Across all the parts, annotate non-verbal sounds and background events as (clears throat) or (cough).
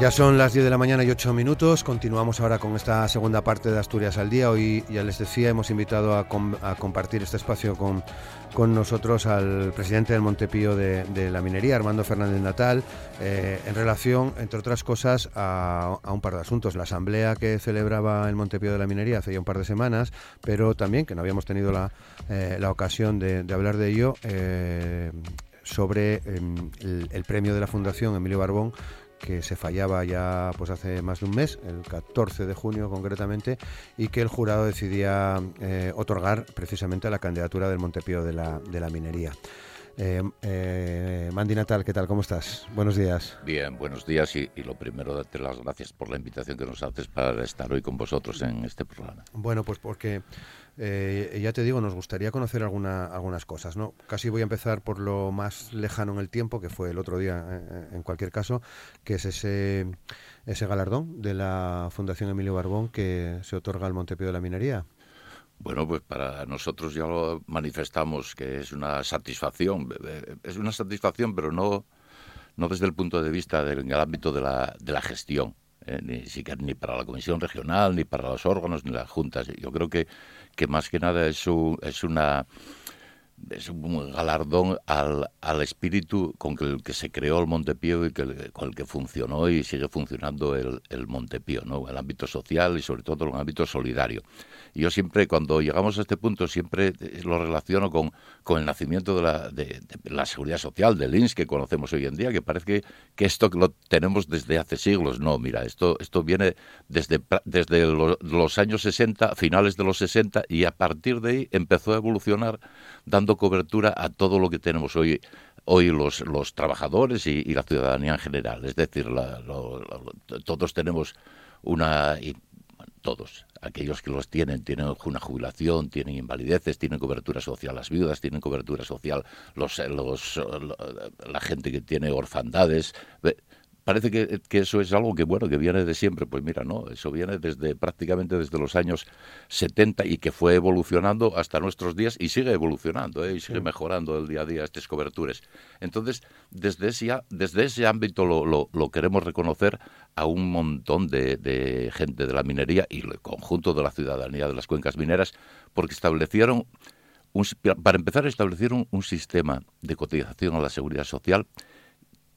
Ya son las 10 de la mañana y 8 minutos. Continuamos ahora con esta segunda parte de Asturias al Día. Hoy, ya les decía, hemos invitado a, compartir este espacio con, con, nosotros al presidente del Montepío de, la Minería, Armando Fernández Natal, eh, en relación, entre otras cosas, a, un par de asuntos. La asamblea que celebraba el Montepío de la Minería hace ya un par de semanas, pero también, que no habíamos tenido la, eh, ocasión de, hablar de ello, eh, sobre em, el premio de la Fundación Emilio Barbón que se fallaba ya pues hace más de un mes, el 14 de junio concretamente, y que el jurado decidía eh, otorgar precisamente a la candidatura del Montepío de la, de la minería. Eh, eh, Mandy Natal, ¿qué tal? ¿Cómo estás? Buenos días. Bien, buenos días y, lo primero, darte las gracias por la invitación que nos haces para estar hoy con vosotros en este programa. Bueno, pues porque eh, ya te digo, nos gustaría conocer alguna, algunas cosas. ¿no? Casi voy a empezar por lo más lejano en el tiempo, que fue el otro día, eh, eh, en cualquier caso, que es ese, ese galardón de la Fundación Emilio Barbón que se otorga al Montepío de la Minería. Bueno, pues para nosotros ya lo manifestamos que es una satisfacción. Es una satisfacción, pero no, no desde el punto de vista del ámbito de la, de la gestión. Ni siquiera ni para la comisión regional, ni para los órganos, ni las juntas. Yo creo que que más que nada es una es un galardón al, al espíritu con el que se creó el Montepío y que, con el que funcionó y sigue funcionando el, el Montepío, ¿no? el ámbito social y sobre todo el ámbito solidario. Y yo siempre, cuando llegamos a este punto, siempre lo relaciono con, con el nacimiento de la, de, la seguridad social, del INS que conocemos hoy en día, que parece que, esto lo tenemos desde hace siglos. No, mira, esto, esto viene desde, desde los años 60, finales de los 60, y a partir de ahí empezó a evolucionar dando cobertura a todo lo que tenemos hoy hoy los, los trabajadores y, la ciudadanía en general. Es decir, todos tenemos una... todos, aquellos que los tienen, tienen una jubilación, tienen invalideces, tienen cobertura social, las viudas tienen cobertura social, los, los, la gente que tiene orfandades parece que, eso es algo que bueno que viene de siempre. Pues mira no eso viene desde prácticamente desde los años 70 y que fue evolucionando hasta nuestros días y sigue evolucionando ¿eh? y sigue mejorando el día a día estas coberturas. Entonces desde ese desde ese ámbito lo, lo, queremos reconocer a un montón de, de gente de la minería y el conjunto de la ciudadanía de las cuencas mineras porque establecieron para empezar establecieron un sistema de cotización a la seguridad social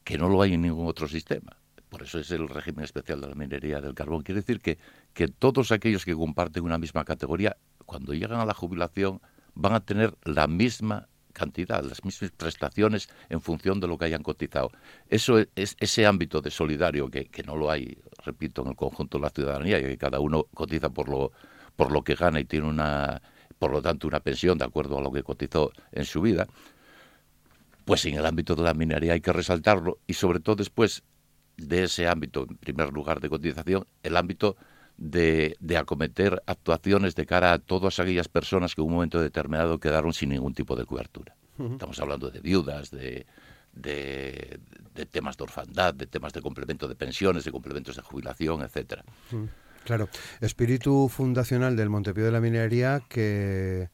que no lo hay en ningún otro sistema. Por eso es el régimen especial de la minería del carbón. Quiere decir que, que todos aquellos que comparten una misma categoría, cuando llegan a la jubilación, van a tener la misma cantidad, las mismas prestaciones en función de lo que hayan cotizado. Eso es ese ámbito de solidario que, que no lo hay, repito, en el conjunto de la ciudadanía, y que cada uno cotiza por lo, por lo que gana y tiene una, por lo tanto, una pensión de acuerdo a lo que cotizó en su vida. Pues en el ámbito de la minería hay que resaltarlo y sobre todo después de ese ámbito, en primer lugar de cotización, el ámbito de, acometer actuaciones de cara a todas aquellas personas que en un momento determinado quedaron sin ningún tipo de cobertura. Estamos hablando de viudas, de, de, temas de orfandad, de temas de complemento de pensiones, de complementos de jubilación, etcétera. Claro, espíritu fundacional del Montepío de la Minería que,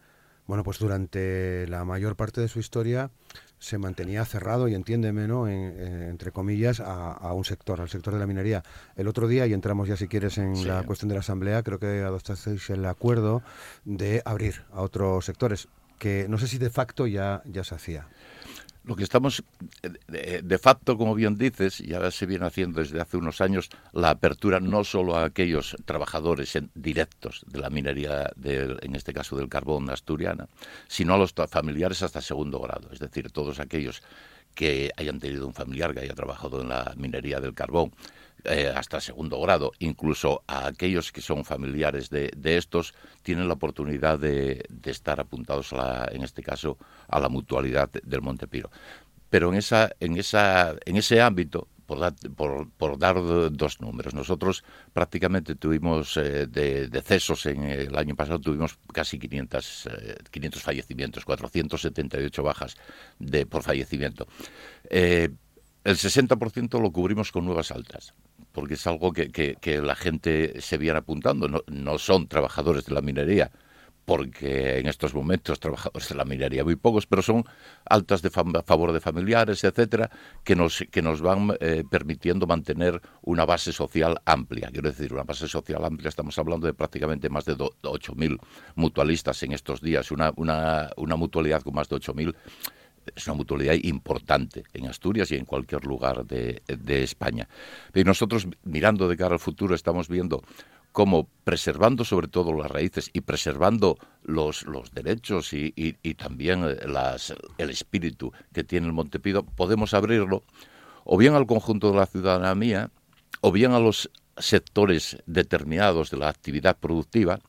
bueno, pues durante la mayor parte de su historia se mantenía cerrado y entiéndeme, ¿no? entre comillas, a, un sector, al sector de la minería. El otro día, y entramos ya si quieres en la cuestión de la Asamblea, creo que adoptasteis el acuerdo de abrir a otros sectores, que no sé si de facto ya, ya se hacía. Lo que estamos, de, facto, como bien dices, ya se viene haciendo desde hace unos años la apertura no solo a aquellos trabajadores directos de la minería, en este caso del carbón asturiana, sino a los familiares hasta segundo grado, es decir, todos aquellos que hayan tenido un familiar que haya trabajado en la minería del carbón eh, hasta segundo grado, incluso a aquellos que son familiares de, estos, tienen la oportunidad de, estar apuntados, a la, en este caso, a la mutualidad del Montepiro. Pero en, esa, en, esa, en ese ámbito, por dar, por, dar dos números. Nosotros prácticamente tuvimos eh, de decesos en el año pasado, tuvimos casi 500, 500 eh, fallecimientos, 478 bajas de, por fallecimiento. el 60% lo cubrimos con nuevas altas porque es algo que, que, la gente se viene apuntando. No, no son trabajadores de la minería, porque en estos momentos trabajadores de la minería muy pocos, pero son altas de a favor de familiares, etcétera, que nos, que nos van eh, permitiendo mantener una base social amplia. Quiero decir, una base social amplia, estamos hablando de prácticamente más de 8.000 mutualistas en estos días, una, una, una mutualidad con más de 8.000 es una mutualidad importante en Asturias y en cualquier lugar de, de España. Y nosotros, mirando de cara al futuro, estamos viendo como preservando sobre todo las raíces y preservando los, los derechos y, y, también eh, las, el espíritu que tiene el Montepido, podemos abrirlo o bien al conjunto de la ciudadanía o bien a los sectores determinados de la actividad productiva,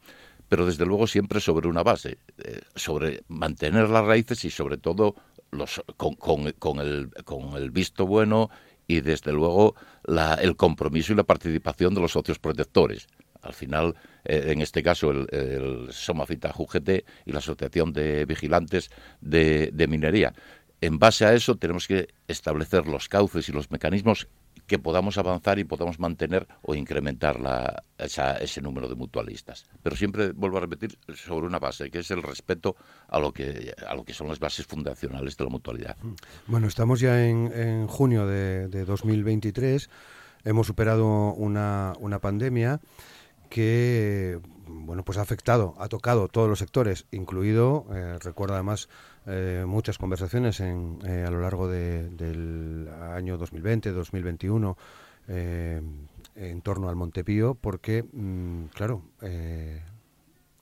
pero desde luego siempre sobre una base, eh, sobre mantener las raíces y sobre todo los, con, con, el, con el visto bueno y desde luego la, el compromiso y la participación de los socios protectores. Al final, eh, en este caso, el, el, Somafita UGT y la Asociación de Vigilantes de, Minería. En base a eso tenemos que establecer los cauces y los mecanismos que podamos avanzar y podamos mantener o incrementar la, ese número de mutualistas. Pero siempre vuelvo a repetir sobre una base, que es el respeto a lo que, a lo que son las bases fundacionales de la mutualidad. Bueno, estamos ya en, junio de, de, 2023, hemos superado una, una pandemia que bueno pues ha afectado, ha tocado todos los sectores, incluido, eh, recuerdo además eh, muchas conversaciones en, eh, a lo largo del año 2020, 2021, en torno al Montepío, porque, mm, claro,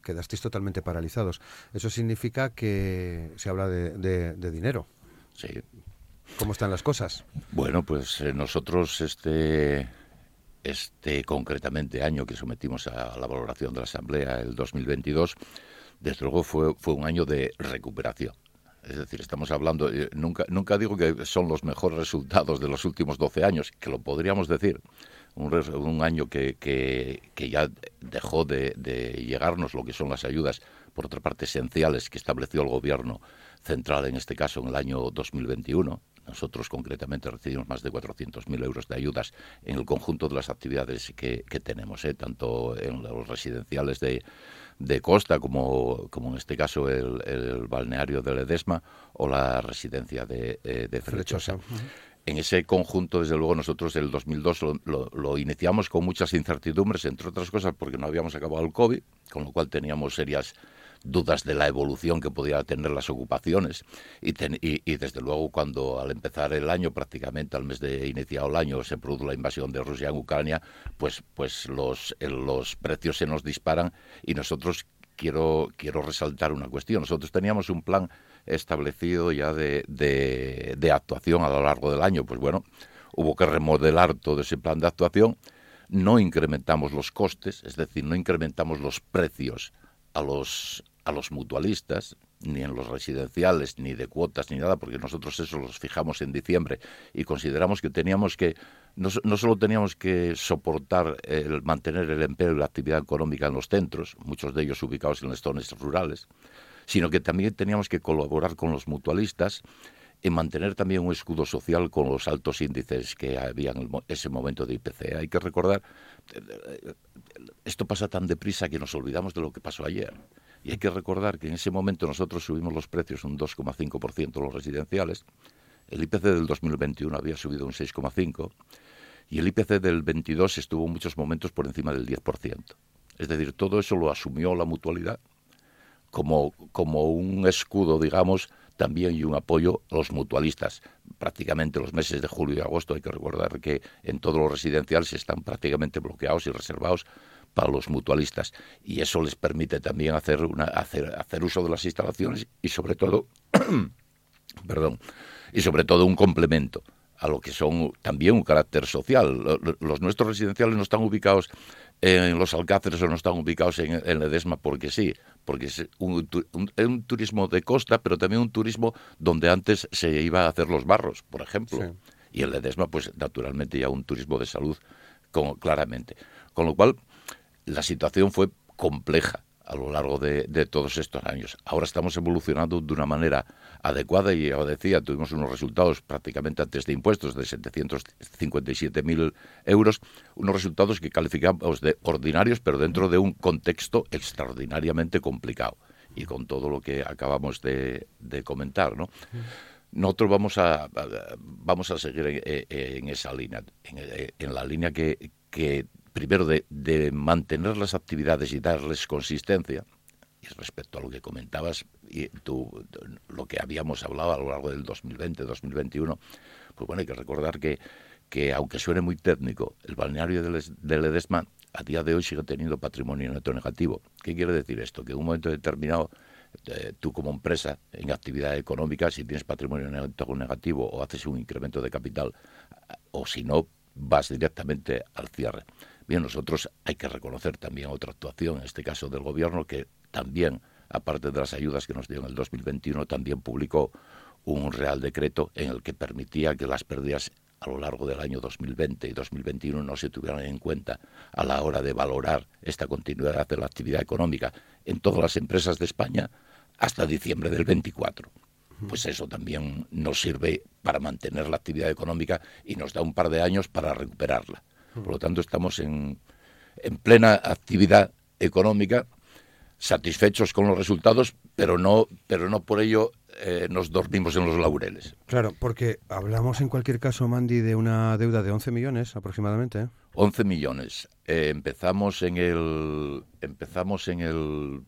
quedasteis totalmente paralizados. Eso significa que se habla de, de dinero. Sí. ¿Cómo están las cosas? Bueno, pues nosotros este este concretamente año que sometimos a la valoración de la Asamblea, el 2022, desde luego fue, fue un año de recuperación. Es decir, estamos hablando, eh, nunca, nunca digo que son los mejores resultados de los últimos 12 años, que lo podríamos decir, un, un año que, que, que, ya dejó de, de llegarnos lo que son las ayudas, por otra parte, esenciales que estableció el Gobierno central, en este caso en el año 2021, nosotros concretamente recibimos más de 400.000 euros de ayudas en el conjunto de las actividades que, tenemos, ¿eh? tanto en los residenciales de, de costa como, como en este caso el, balneario de Ledesma o la residencia de, eh, de Frechosa. En ese conjunto, desde luego, nosotros el 2002 lo, lo, iniciamos con muchas incertidumbres, entre otras cosas porque no habíamos acabado el COVID, con lo cual teníamos serias dudas de la evolución que podían tener las ocupaciones. Y, y, desde luego cuando al empezar el año prácticamente al mes de iniciado el año se produjo la invasión de Rusia en Ucrania pues pues los los precios se nos disparan. Y nosotros quiero quiero resaltar una cuestión. Nosotros teníamos un plan establecido ya de, de actuación a lo largo del año. Pues bueno hubo que remodelar todo ese plan de actuación. No incrementamos los costes, es decir, no incrementamos los precios a los, a los mutualistas, ni en los residenciales, ni de cuotas, ni nada, porque nosotros eso los fijamos en diciembre y consideramos que teníamos que, no, solo teníamos que soportar el mantener el empleo y la actividad económica en los centros, muchos de ellos ubicados en las zonas rurales, sino que también teníamos que colaborar con los mutualistas en mantener también un escudo social con los altos índices que había en ese momento de IPC. Hay que recordar, esto pasa tan deprisa que nos olvidamos de lo que pasó ayer. Y hay que recordar que en ese momento nosotros subimos los precios un 2,5% los residenciales, el IPC del 2021 había subido un 6,5% y el IPC del 22 estuvo en muchos momentos por encima del 10%. Es decir, todo eso lo asumió la mutualidad como, como un escudo, digamos, también y un apoyo a los mutualistas. Prácticamente los meses de julio y agosto hay que recordar que en todos los residenciales están prácticamente bloqueados y reservados para los mutualistas y eso les permite también hacer una hacer hacer uso de las instalaciones y sobre todo (clears throat) perdón y sobre todo un complemento a lo que son también un carácter social. Los nuestros residenciales no están ubicados en los Alcáceres o no están ubicados en, en Ledesma porque sí, porque es un, un, turismo de costa, pero también un turismo donde antes se iba a hacer los barros, por ejemplo. Y en Ledesma, pues naturalmente ya un turismo de salud, claramente. Con lo cual, la situación fue compleja a lo largo de, todos estos años. Ahora estamos evolucionando de una manera adecuada y, ya decía, tuvimos unos resultados prácticamente antes de impuestos de 757.000 euros, unos resultados que calificamos de ordinarios, pero dentro de un contexto extraordinariamente complicado y con todo lo que acabamos de, comentar, ¿no? Nosotros vamos a, vamos a seguir en, esa línea, en, la línea que, que primero de, de, mantener las actividades y darles consistencia, y respecto a lo que comentabas, y tú, lo que habíamos hablado a lo largo del 2020, 2021, pues bueno, hay que recordar que, que aunque suene muy técnico, el balneario del, del Edesma a día de hoy sigue teniendo patrimonio neto negativo. ¿Qué quiere decir esto? Que en un momento determinado eh, tú como empresa en actividad económica, si tienes patrimonio neto negativo o haces un incremento de capital, o si no, vas directamente al cierre. Bien, nosotros hay que reconocer también otra actuación, en este caso del gobierno, que también, aparte de las ayudas que nos dio en el 2021, también publicó un real decreto en el que permitía que las pérdidas a lo largo del año 2020 y 2021 no se tuvieran en cuenta a la hora de valorar esta continuidad de la actividad económica en todas las empresas de España hasta diciembre del 24. Pues eso también nos sirve para mantener la actividad económica y nos da un par de años para recuperarla. Por lo tanto, estamos en, en plena actividad económica, satisfechos con los resultados, pero no, pero no por ello eh, nos dormimos en los laureles. Claro, porque hablamos en cualquier caso, Mandy, de una deuda de 11 millones aproximadamente. 11 ¿eh? millones. Eh, empezamos en el empezamos en el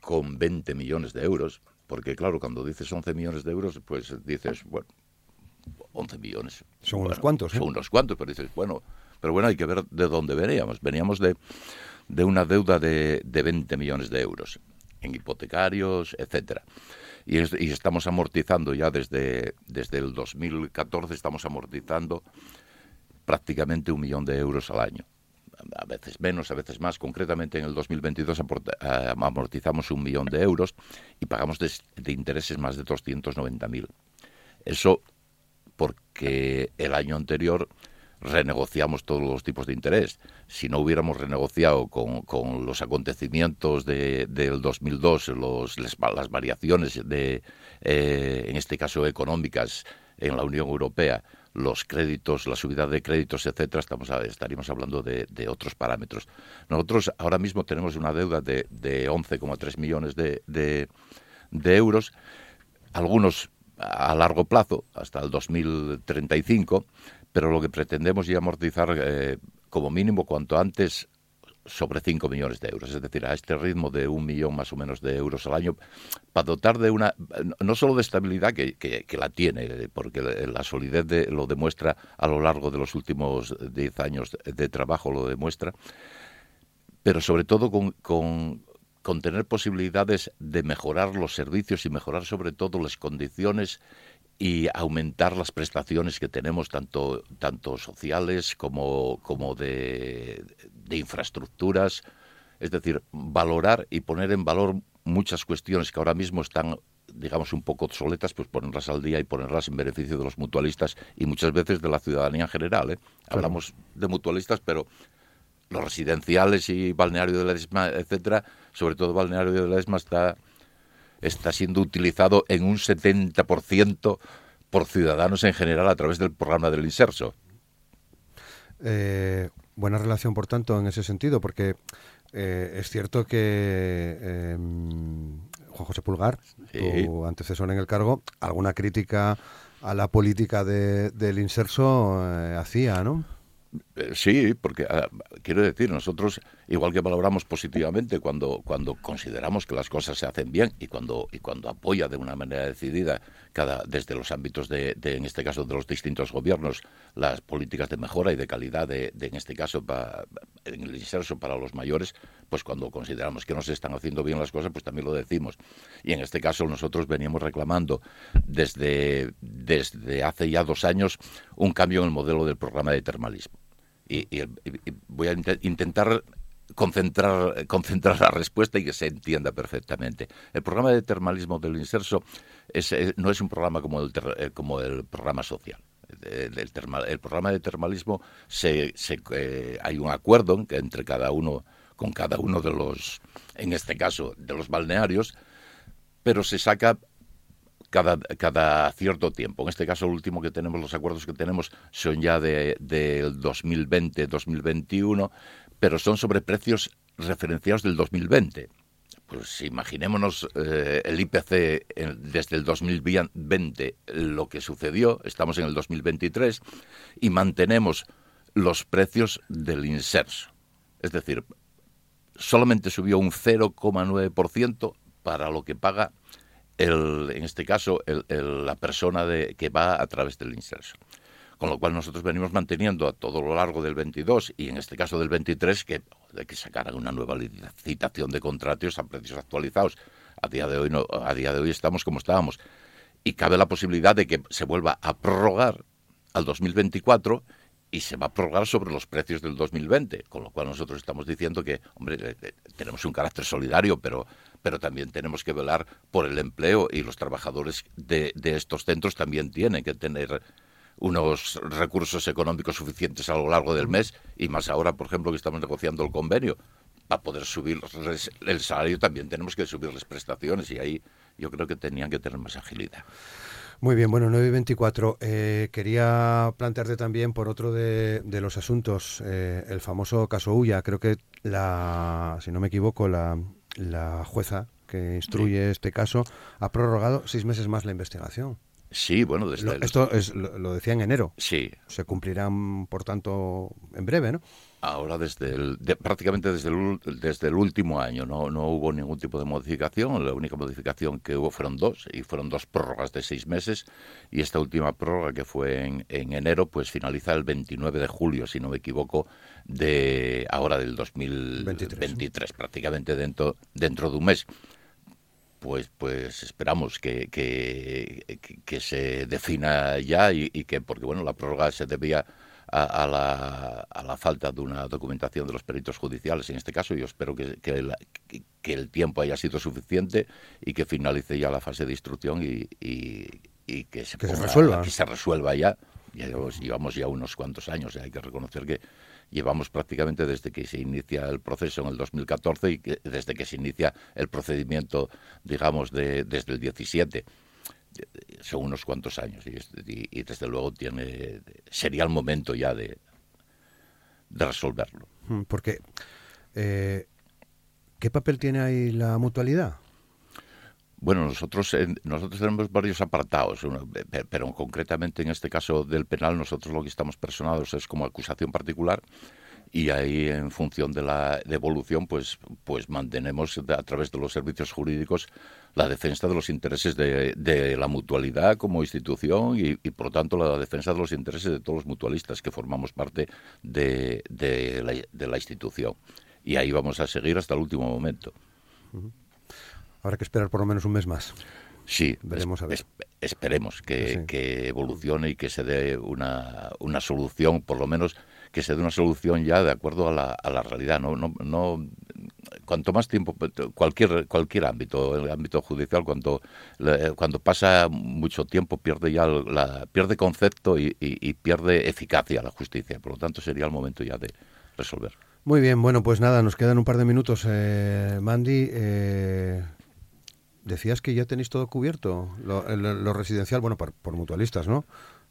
con 20 millones de euros, porque claro, cuando dices 11 millones de euros, pues dices, bueno, 11 millones. Son unos cuantos, Son unos cuantos, pero dices, bueno, pero bueno, hay que ver de dónde veníamos. Veníamos de, de una deuda de, de 20 millones de euros en hipotecarios, etcétera. Y, estamos amortizando ya desde, desde el 2014, estamos amortizando prácticamente un millón de euros al año. A veces menos, a veces más. Concretamente en el 2022 eh, amortizamos un millón de euros y pagamos de, de intereses más de 290.000. Eso porque el año anterior renegociamos todos los tipos de interés. Si no hubiéramos renegociado con, con los acontecimientos de, del 2002, los, las, variaciones de, eh, en este caso económicas en la Unión Europea, los créditos, la subida de créditos, etcétera, estamos estaríamos hablando de, de, otros parámetros. Nosotros ahora mismo tenemos una deuda de, de 11,3 millones de, de, de euros, algunos a largo plazo, hasta el 2035, pero lo que pretendemos es amortizar eh, como mínimo cuanto antes sobre 5 millones de euros, es decir, a este ritmo de un millón más o menos de euros al año, para dotar de una, no solo de estabilidad, que, que, la tiene, porque la solidez de, lo demuestra a lo largo de los últimos 10 años de trabajo, lo demuestra, pero sobre todo con, con, con tener posibilidades de mejorar los servicios y mejorar sobre todo las condiciones y aumentar las prestaciones que tenemos tanto, tanto sociales como, como de, de infraestructuras. Es decir, valorar y poner en valor muchas cuestiones que ahora mismo están digamos, un poco obsoletas, pues ponerlas al día y ponerlas en beneficio de los mutualistas y muchas veces de la ciudadanía en general. ¿eh? Hablamos de mutualistas, pero los residenciales y balneario de la ESMA, etcétera, sobre todo balneario de la ESMA está está siendo utilizado en un 70% por ciudadanos en general a través del programa del Inserso. Eh, buena relación, por tanto, en ese sentido, porque eh, es cierto que em, Juan José Pulgar, tu antecesor en el cargo, alguna crítica a la política del Inserso eh, hacía, ¿no? Eh, sí, porque ah, quiero decir, nosotros, igual que valoramos positivamente cuando, cuando consideramos que las cosas se hacen bien y cuando, y cuando apoya de una manera decidida cada, desde los ámbitos de, en este caso, de los distintos gobiernos, las políticas de mejora y de calidad, de, en este caso, en el inserso para los mayores, pues cuando consideramos que no se están haciendo bien las cosas, pues también lo decimos. Y en este caso nosotros veníamos reclamando desde, desde hace ya dos años un cambio en el modelo del programa de termalismo y, voy a intentar concentrar, concentrar la respuesta y que se entienda perfectamente. El programa de termalismo del Inserso no es un programa como el, eh, como el programa social. El, el, programa de termalismo se, se, eh, hay un acuerdo entre cada uno con cada uno de los, en este caso, de los balnearios, pero se saca cada, cada cierto tiempo. En este caso, el último que tenemos, los acuerdos que tenemos son ya del de, 2020-2021, pero son sobre precios referenciados del 2020. Pues imaginémonos eh, el IPC desde el 2020, lo que sucedió, estamos en el 2023, y mantenemos los precios del inserso. Es decir, solamente subió un 0,9% para lo que paga el, en este caso la persona de, que va a través del inserso. Con lo cual nosotros venimos manteniendo a todo lo largo del 22 y en este caso del 23 que, de que sacaran una nueva licitación de contratos a precios actualizados. A día de hoy no, a día de hoy estamos como estábamos. Y cabe la posibilidad de que se vuelva a prorrogar al 2024 y se va a prorrogar sobre los precios del 2020, con lo cual nosotros estamos diciendo que, hombre, tenemos un carácter solidario, pero, pero también tenemos que velar por el empleo y los trabajadores de, de estos centros también tienen que tener unos recursos económicos suficientes a lo largo del mes y más ahora, por ejemplo, que estamos negociando el convenio. Para poder subir el salario también tenemos que subir las prestaciones y ahí yo creo que tenían que tener más agilidad. Muy bien, bueno, 9 y 24. Eh, quería plantearte también por otro de, los asuntos, eh, el famoso caso Ulla. Creo que, la, si no me equivoco, la, la jueza que instruye este caso ha prorrogado seis meses más la investigación. Sí, bueno, desde esto es, lo, decía en enero. Sí. Se cumplirán, por tanto, en breve, ¿no? Ahora, desde el, prácticamente desde el, desde el último año, no, no hubo ningún tipo de modificación. La única modificación que hubo fueron dos, y fueron dos prórrogas de seis meses. Y esta última prórroga, que fue en, en enero, pues finaliza el 29 de julio, si no me equivoco, de ahora del 2023, prácticamente dentro, dentro de un mes pues, pues esperamos que, que, se defina ya y, que, porque bueno, la prórroga se debía a, la, a, la, falta de una documentación de los peritos judiciales en este caso. Yo espero que, que, el tiempo haya sido suficiente y que finalice ya la fase de instrucción y, y, que, se, resuelva. que se resuelva ya. Ya llevamos ya unos cuantos años, hay que reconocer que llevamos prácticamente desde que se inicia el proceso en el 2014 y desde que se inicia el procedimiento, digamos, de, desde el 17 son unos cuantos años y, desde luego tiene sería el momento ya de, de resolverlo. Mm, porque eh, ¿qué papel tiene ahí la mutualidad? Bueno, nosotros, nosotros tenemos varios apartados, pero concretamente en este caso del penal nosotros lo que estamos personados es como acusación particular y ahí en función de la devolución pues pues mantenemos a través de los servicios jurídicos la defensa de los intereses de, la mutualidad como institución y, por lo tanto la defensa de los intereses de todos los mutualistas que formamos parte de, la, institución y ahí vamos a seguir hasta el último momento. Habrá que esperar por lo menos un mes más. Sí, Veremos a ver. esperemos que, evolucione y que se dé una, una solución, por lo menos que se dé una solución ya de acuerdo a la, a la realidad. No, no, no, cuanto más tiempo, cualquier, cualquier ámbito, el ámbito judicial, cuando, cuando pasa mucho tiempo pierde ya la, pierde concepto y, y, pierde eficacia la justicia. Por lo tanto, sería el momento ya de resolver. Muy bien, bueno, pues nada, nos quedan un par de minutos. Eh, Mandy, eh, decías que ya tenéis todo cubierto, lo, residencial, bueno, por, mutualistas, ¿no?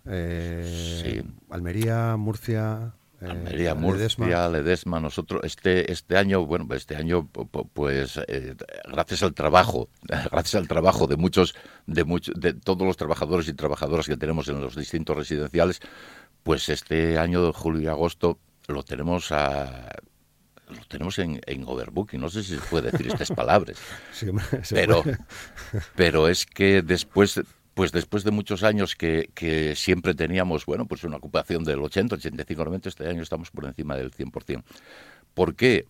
Eh, sí. Almería, Murcia. Eh, Almería, Murcia, Ledesma. Nosotros este este año, bueno, este año, pues eh, gracias al trabajo, (laughs) gracias al trabajo de muchos, de muchos, de todos los trabajadores y trabajadoras que tenemos en los distintos residenciales, pues este año de julio y agosto lo tenemos a lo tenemos en, en overbooking, no sé si se puede decir estas palabras, (laughs) pero, pero es que después, pues después de muchos años que, siempre teníamos, bueno, pues una ocupación del 80, 85, 90, este año estamos por encima del 100%. ¿Por qué?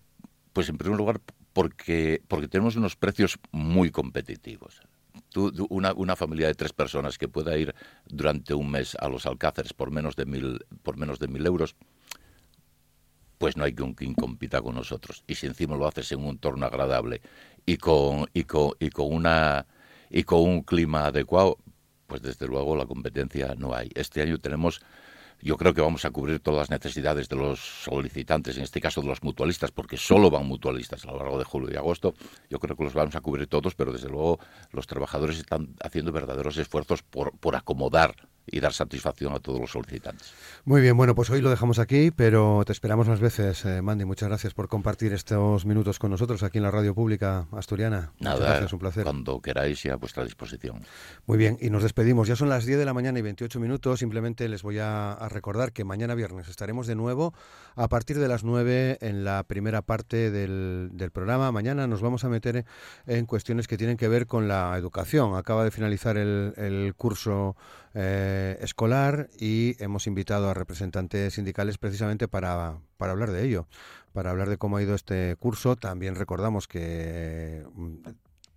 Pues en primer lugar porque, porque tenemos unos precios muy competitivos. una, una, familia de tres personas que pueda ir durante un mes a los Alcáceres por menos de mil, por menos de mil euros, pues no hay quien compita con nosotros. Y si encima lo haces en un entorno agradable y con, y con, y con, una, y con un clima adecuado, pues desde luego la competencia no hay. Este año tenemos yo creo que vamos a cubrir todas las necesidades de los solicitantes, en este caso de los mutualistas, porque solo van mutualistas a lo largo de julio y agosto. Yo creo que los vamos a cubrir todos, pero desde luego los trabajadores están haciendo verdaderos esfuerzos por, por acomodar y dar satisfacción a todos los solicitantes. Muy bien, bueno, pues hoy lo dejamos aquí, pero te esperamos más veces, eh, Mandy. Muchas gracias por compartir estos minutos con nosotros aquí en la radio pública asturiana. Nada, un placer. Cuando queráis y a vuestra disposición. Muy bien, y nos despedimos. Ya son las 10 de la mañana y 28 minutos. Simplemente les voy a, recordar que mañana viernes estaremos de nuevo a partir de las 9 en la primera parte del, programa. Mañana nos vamos a meter en cuestiones que tienen que ver con la educación. Acaba de finalizar el, el curso eh, escolar y hemos invitado a representantes sindicales precisamente para, para hablar de ello, para hablar de cómo ha ido este curso. También recordamos que mm,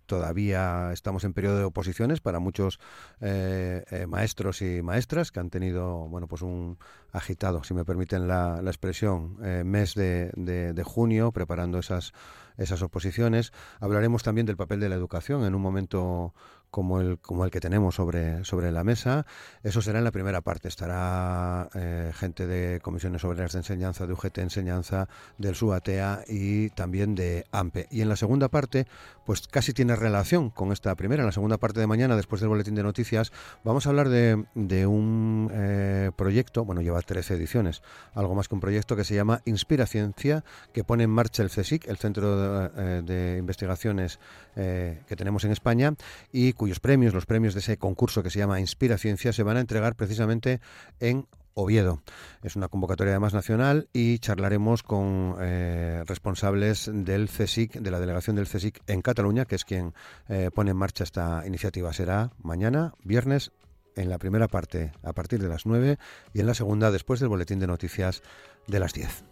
todavía estamos en periodo de oposiciones para muchos eh, eh, maestros y maestras que han tenido bueno pues un agitado si me permiten la, expresión mes de, de, junio preparando esas esas oposiciones hablaremos también del papel de la educación en un momento como el, como el que tenemos sobre, sobre la mesa. Eso será en la primera parte. Estará eh, gente de comisiones obreras de enseñanza, de UGT Enseñanza, del SUATEA y también de AMPE. Y en la segunda parte, pues casi tiene relación con esta primera. En la segunda parte de mañana, después del boletín de noticias, vamos a hablar de, de un eh, proyecto, bueno, lleva 13 ediciones, algo más que un proyecto que se llama Inspira Ciencia, que pone en marcha el CSIC, el Centro de, de Investigaciones eh, que tenemos en España, y cuyos premios, los premios de ese concurso que se llama Inspira Ciencia, se van a entregar precisamente en Oviedo. Es una convocatoria además nacional y charlaremos con eh, responsables del CSIC, de la delegación del CSIC en Cataluña, que es quien eh, pone en marcha esta iniciativa. Será mañana, viernes, en la primera parte a partir de las 9 y en la segunda después del boletín de noticias de las 10.